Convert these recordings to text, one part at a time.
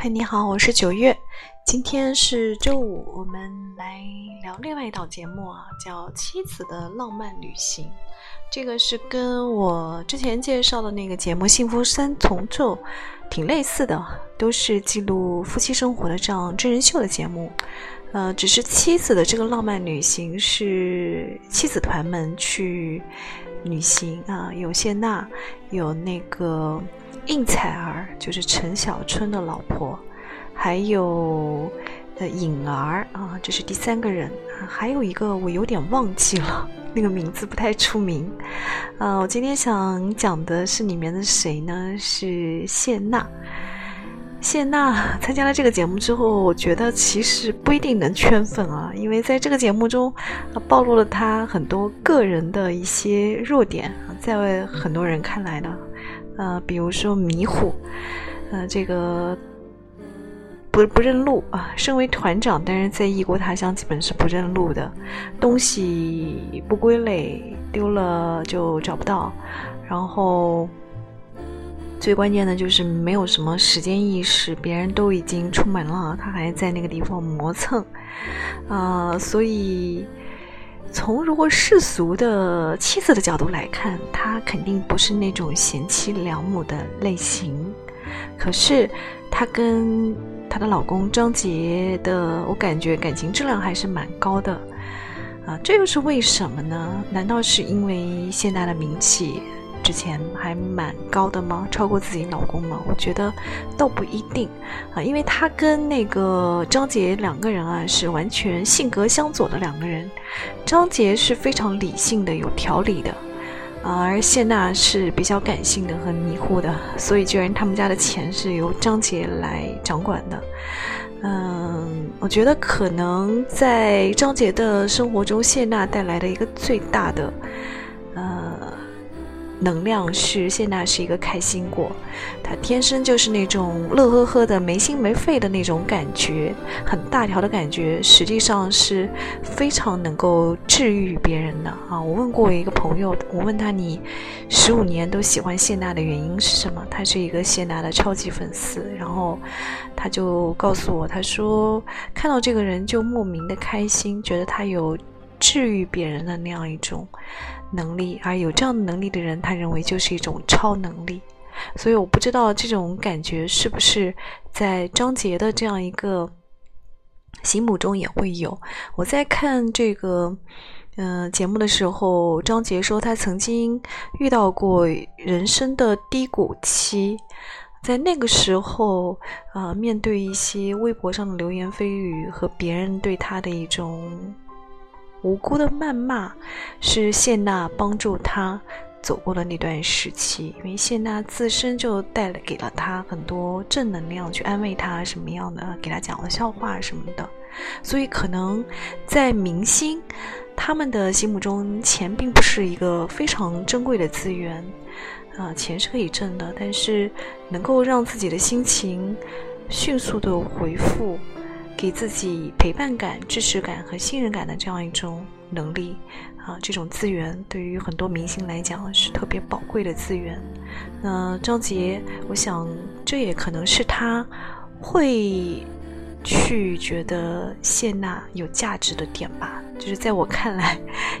嗨，你好，我是九月。今天是周五，我们来聊另外一档节目啊，叫《妻子的浪漫旅行》。这个是跟我之前介绍的那个节目《幸福三重奏》挺类似的，都是记录夫妻生活的这样真人秀的节目。呃，只是妻子的这个浪漫旅行是妻子团们去旅行啊，有谢娜，有那个应采儿，就是陈小春的老婆，还有呃颖儿啊，这是第三个人，还有一个我有点忘记了，那个名字不太出名。呃，我今天想讲的是里面的谁呢？是谢娜。谢娜参加了这个节目之后，我觉得其实不一定能圈粉啊，因为在这个节目中，暴露了她很多个人的一些弱点，在很多人看来呢，呃，比如说迷糊，呃，这个不不认路啊，身为团长，但是在异国他乡基本是不认路的，东西不归类，丢了就找不到，然后。最关键的就是没有什么时间意识，别人都已经出门了，他还在那个地方磨蹭，啊，所以从如果世俗的妻子的角度来看，她肯定不是那种贤妻良母的类型。可是她跟她的老公张杰的，我感觉感情质量还是蛮高的，啊，这又是为什么呢？难道是因为现在的名气？之前还蛮高的吗？超过自己老公吗？我觉得倒不一定啊，因为他跟那个张杰两个人啊是完全性格相左的两个人。张杰是非常理性的、有条理的，而谢娜是比较感性的和迷糊的，所以居然他们家的钱是由张杰来掌管的。嗯，我觉得可能在张杰的生活中，谢娜带来的一个最大的，呃。能量是谢娜是一个开心果，她天生就是那种乐呵呵的、没心没肺的那种感觉，很大条的感觉，实际上是非常能够治愈别人的啊！我问过一个朋友，我问他你十五年都喜欢谢娜的原因是什么？他是一个谢娜的超级粉丝，然后他就告诉我，他说看到这个人就莫名的开心，觉得他有治愈别人的那样一种。能力，而有这样的能力的人，他认为就是一种超能力。所以我不知道这种感觉是不是在张杰的这样一个心目中也会有。我在看这个嗯节目的时候，张杰说他曾经遇到过人生的低谷期，在那个时候啊，面对一些微博上的流言蜚语和别人对他的一种。无辜的谩骂是谢娜帮助他走过了那段时期，因为谢娜自身就带了给了他很多正能量，去安慰他什么样的，给他讲了笑话什么的。所以可能在明星他们的心目中，钱并不是一个非常珍贵的资源啊，钱是可以挣的，但是能够让自己的心情迅速的回复。给自己陪伴感、支持感和信任感的这样一种能力啊，这种资源对于很多明星来讲是特别宝贵的资源。那张杰，我想这也可能是他会去觉得谢娜有价值的点吧。就是在我看来，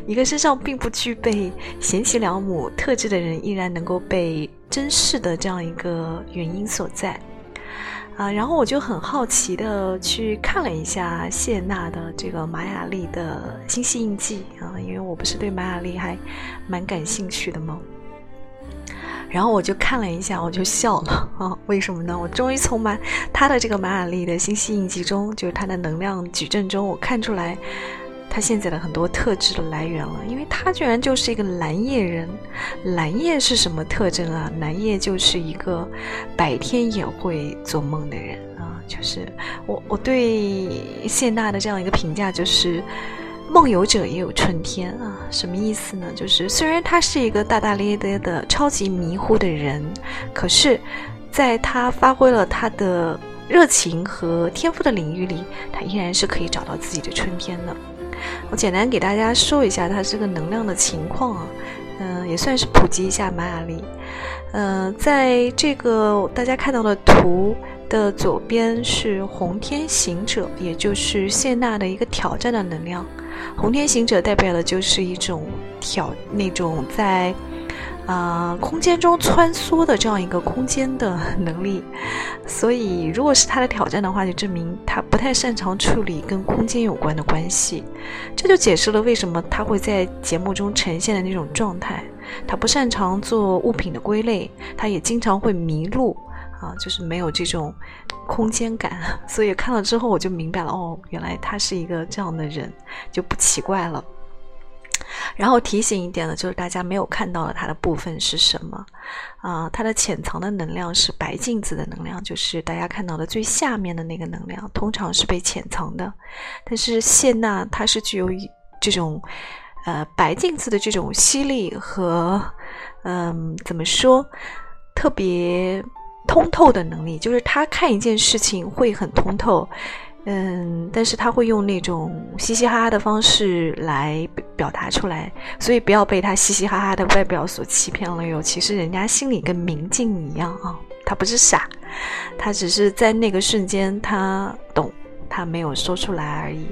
一个身上并不具备贤妻良母特质的人，依然能够被珍视的这样一个原因所在。啊，然后我就很好奇的去看了一下谢娜的这个马雅丽的星系印记啊，因为我不是对马雅丽还蛮感兴趣的吗？然后我就看了一下，我就笑了啊，为什么呢？我终于从玛她的这个马雅丽的星系印记中，就是她的能量矩阵中，我看出来。他现在的很多特质的来源了，因为他居然就是一个蓝夜人。蓝夜是什么特征啊？蓝夜就是一个白天也会做梦的人啊。就是我我对谢娜的这样一个评价就是，梦游者也有春天啊。什么意思呢？就是虽然他是一个大大咧咧的超级迷糊的人，可是，在他发挥了他的热情和天赋的领域里，他依然是可以找到自己的春天的。我简单给大家说一下它这个能量的情况啊，嗯，也算是普及一下玛雅历。嗯，在这个大家看到的图的左边是红天行者，也就是谢娜的一个挑战的能量。红天行者代表的就是一种挑那种在。啊，空间中穿梭的这样一个空间的能力，所以如果是他的挑战的话，就证明他不太擅长处理跟空间有关的关系。这就解释了为什么他会在节目中呈现的那种状态。他不擅长做物品的归类，他也经常会迷路啊，就是没有这种空间感。所以看了之后我就明白了，哦，原来他是一个这样的人，就不奇怪了。然后提醒一点呢，就是大家没有看到的它的部分是什么啊？它的潜藏的能量是白镜子的能量，就是大家看到的最下面的那个能量，通常是被潜藏的。但是谢娜它是具有这种呃白镜子的这种吸力和嗯怎么说特别通透的能力，就是他看一件事情会很通透。嗯，但是他会用那种嘻嘻哈哈的方式来表达出来，所以不要被他嘻嘻哈哈的外表所欺骗了哟。其实人家心里跟明镜一样啊，他不是傻，他只是在那个瞬间他懂，他没有说出来而已。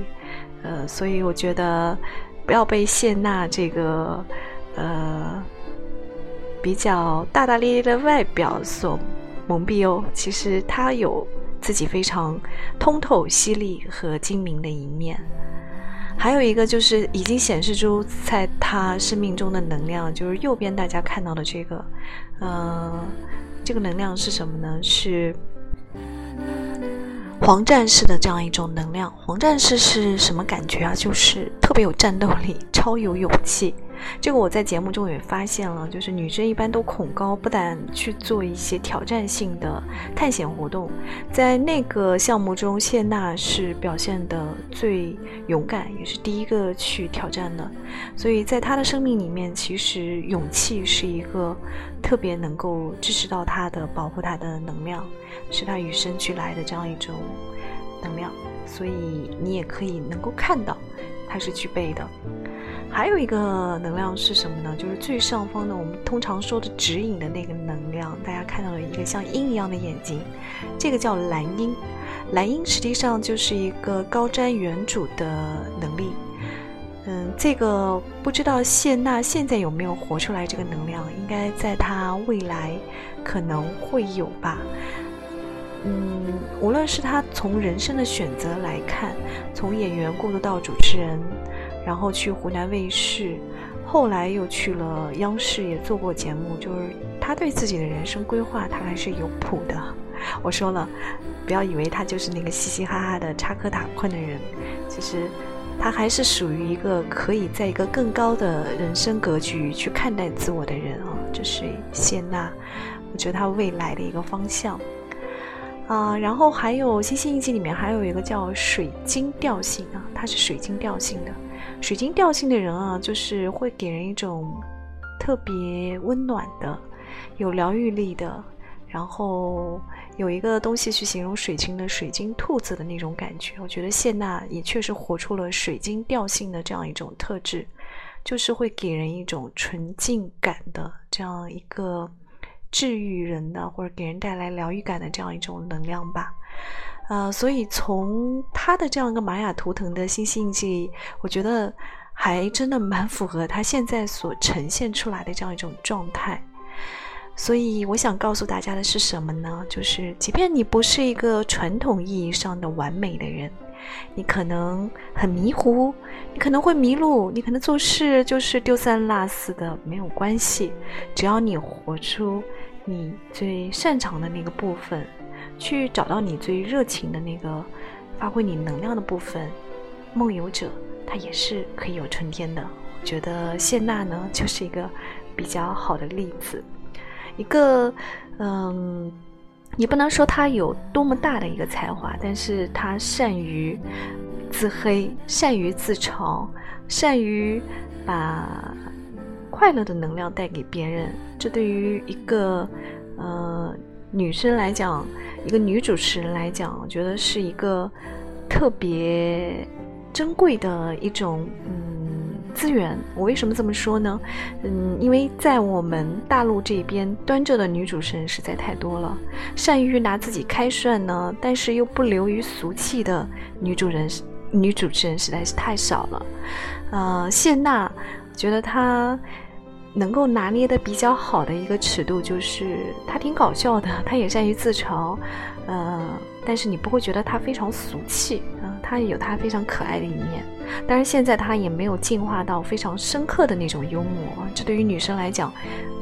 呃，所以我觉得不要被谢娜这个呃比较大大咧咧的外表所蒙蔽哦。其实他有。自己非常通透、犀利和精明的一面，还有一个就是已经显示出在他生命中的能量，就是右边大家看到的这个，呃，这个能量是什么呢？是黄战士的这样一种能量。黄战士是什么感觉啊？就是特别有战斗力，超有勇气。这个我在节目中也发现了，就是女生一般都恐高，不敢去做一些挑战性的探险活动。在那个项目中，谢娜是表现的最勇敢，也是第一个去挑战的。所以在她的生命里面，其实勇气是一个特别能够支持到她的、保护她的能量，是她与生俱来的这样一种能量。所以你也可以能够看到，她是具备的。还有一个能量是什么呢？就是最上方的，我们通常说的指引的那个能量。大家看到了一个像鹰一样的眼睛，这个叫蓝鹰。蓝鹰实际上就是一个高瞻远瞩的能力。嗯，这个不知道谢娜现在有没有活出来这个能量？应该在她未来可能会有吧。嗯，无论是她从人生的选择来看，从演员过渡到主持人。然后去湖南卫视，后来又去了央视，也做过节目。就是他对自己的人生规划，他还是有谱的。我说了，不要以为他就是那个嘻嘻哈哈的插科打诨的人，其实他还是属于一个可以在一个更高的人生格局去看待自我的人啊。这是谢娜，我觉得他未来的一个方向。啊，然后还有星星印记里面还有一个叫水晶调性啊，它是水晶调性的。水晶调性的人啊，就是会给人一种特别温暖的、有疗愈力的，然后有一个东西去形容水晶的水晶兔子的那种感觉。我觉得谢娜也确实活出了水晶调性的这样一种特质，就是会给人一种纯净感的这样一个治愈人的或者给人带来疗愈感的这样一种能量吧。呃，所以从他的这样一个玛雅图腾的星星印记，我觉得还真的蛮符合他现在所呈现出来的这样一种状态。所以我想告诉大家的是什么呢？就是即便你不是一个传统意义上的完美的人，你可能很迷糊，你可能会迷路，你可能做事就是丢三落四的，没有关系，只要你活出你最擅长的那个部分。去找到你最热情的那个，发挥你能量的部分。梦游者他也是可以有春天的。我觉得谢娜呢就是一个比较好的例子，一个嗯，你不能说他有多么大的一个才华，但是他善于自黑，善于自嘲，善于把快乐的能量带给别人。这对于一个呃。女生来讲，一个女主持人来讲，我觉得是一个特别珍贵的一种嗯资源。我为什么这么说呢？嗯，因为在我们大陆这边，端着的女主持人实在太多了，善于拿自己开涮呢，但是又不流于俗气的女主人、女主持人实在是太少了。呃，谢娜觉得她。能够拿捏的比较好的一个尺度，就是他挺搞笑的，他也善于自嘲，呃，但是你不会觉得他非常俗气啊，他也有他非常可爱的一面。当然，现在他也没有进化到非常深刻的那种幽默，这对于女生来讲，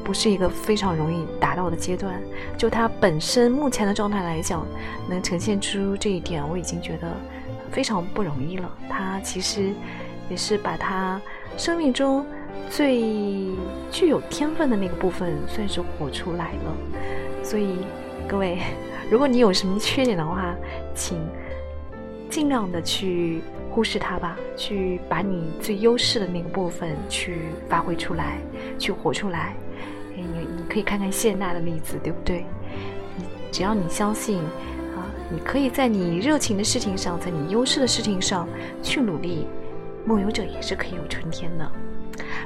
不是一个非常容易达到的阶段。就他本身目前的状态来讲，能呈现出这一点，我已经觉得非常不容易了。他其实也是把他生命中。最具有天分的那个部分算是活出来了，所以各位，如果你有什么缺点的话，请尽量的去忽视它吧，去把你最优势的那个部分去发挥出来，去活出来。你你可以看看谢娜的例子，对不对？你只要你相信啊，你可以在你热情的事情上，在你优势的事情上去努力，梦游者也是可以有春天的。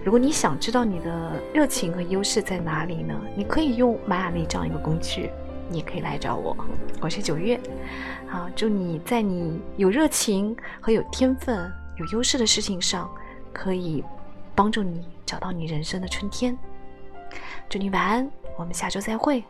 如果你想知道你的热情和优势在哪里呢？你可以用玛雅历这样一个工具，你也可以来找我。我是九月，好，祝你在你有热情和有天分、有优势的事情上，可以帮助你找到你人生的春天。祝你晚安，我们下周再会。